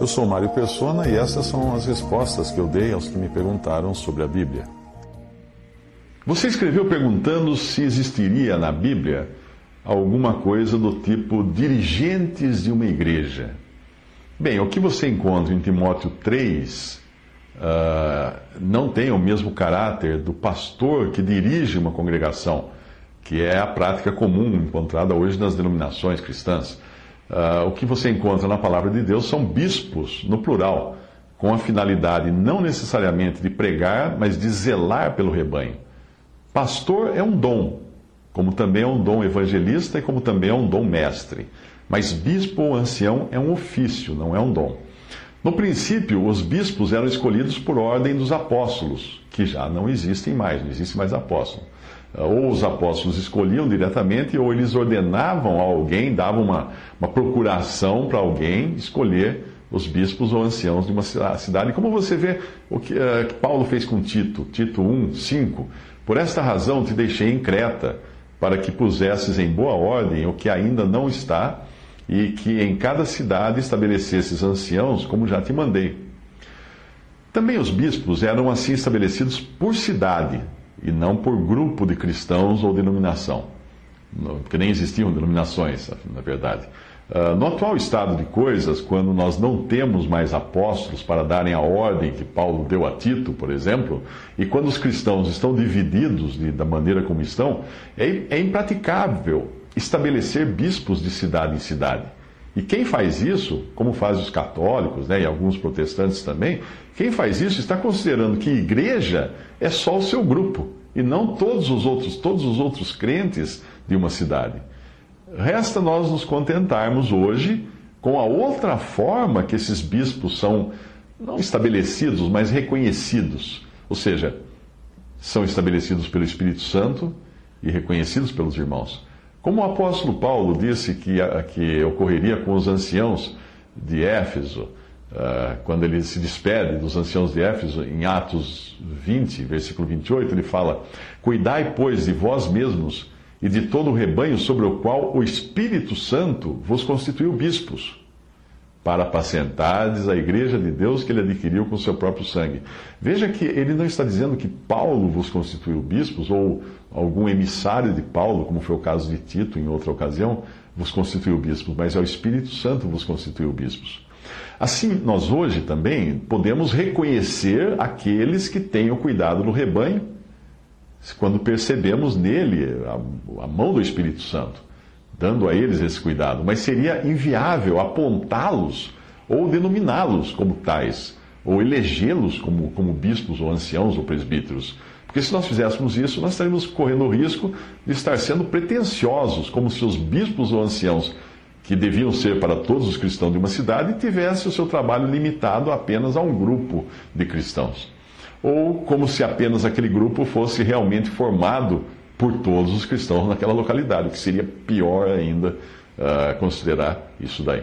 Eu sou Mário Persona e essas são as respostas que eu dei aos que me perguntaram sobre a Bíblia. Você escreveu perguntando se existiria na Bíblia alguma coisa do tipo dirigentes de uma igreja. Bem, o que você encontra em Timóteo 3 uh, ah, não tem o mesmo caráter do pastor que dirige uma congregação, que é a prática comum encontrada hoje nas denominações cristãs. Uh, o que você encontra na palavra de Deus são bispos, no plural, com a finalidade não necessariamente de pregar, mas de zelar pelo rebanho. Pastor é um dom, como também é um dom evangelista e como também é um dom mestre. Mas bispo ou ancião é um ofício, não é um dom. No princípio, os bispos eram escolhidos por ordem dos apóstolos, que já não existem mais, não existe mais apóstolo. Ou os apóstolos escolhiam diretamente, ou eles ordenavam a alguém, davam uma, uma procuração para alguém escolher os bispos ou anciãos de uma cidade. Como você vê o que, uh, que Paulo fez com Tito, Tito 1, 5. Por esta razão te deixei em Creta, para que pusesses em boa ordem o que ainda não está, e que em cada cidade estabelecesses anciãos, como já te mandei. Também os bispos eram assim estabelecidos por cidade, e não por grupo de cristãos ou denominação, porque nem existiam denominações, na verdade. Ah, no atual estado de coisas, quando nós não temos mais apóstolos para darem a ordem que Paulo deu a Tito, por exemplo, e quando os cristãos estão divididos de, da maneira como estão, é, é impraticável estabelecer bispos de cidade em cidade. E quem faz isso, como fazem os católicos né, e alguns protestantes também, quem faz isso está considerando que igreja é só o seu grupo e não todos os outros, todos os outros crentes de uma cidade. Resta nós nos contentarmos hoje com a outra forma que esses bispos são não estabelecidos, mas reconhecidos. Ou seja, são estabelecidos pelo Espírito Santo e reconhecidos pelos irmãos. Como o apóstolo Paulo disse que, que ocorreria com os anciãos de Éfeso, uh, quando ele se despede dos anciãos de Éfeso, em Atos 20, versículo 28, ele fala: Cuidai, pois, de vós mesmos e de todo o rebanho sobre o qual o Espírito Santo vos constituiu bispos para apacentardes a igreja de Deus que ele adquiriu com seu próprio sangue. Veja que ele não está dizendo que Paulo vos constituiu bispos, ou algum emissário de Paulo, como foi o caso de Tito em outra ocasião, vos constituiu bispos, mas é o Espírito Santo vos constituiu bispos. Assim, nós hoje também podemos reconhecer aqueles que têm o cuidado do rebanho, quando percebemos nele a, a mão do Espírito Santo dando a eles esse cuidado, mas seria inviável apontá-los ou denominá-los como tais, ou elegê-los como, como bispos ou anciãos ou presbíteros. Porque se nós fizéssemos isso, nós estaríamos correndo o risco de estar sendo pretensiosos, como se os bispos ou anciãos, que deviam ser para todos os cristãos de uma cidade, tivessem o seu trabalho limitado apenas a um grupo de cristãos. Ou como se apenas aquele grupo fosse realmente formado por todos os cristãos naquela localidade, o que seria pior ainda uh, considerar isso daí.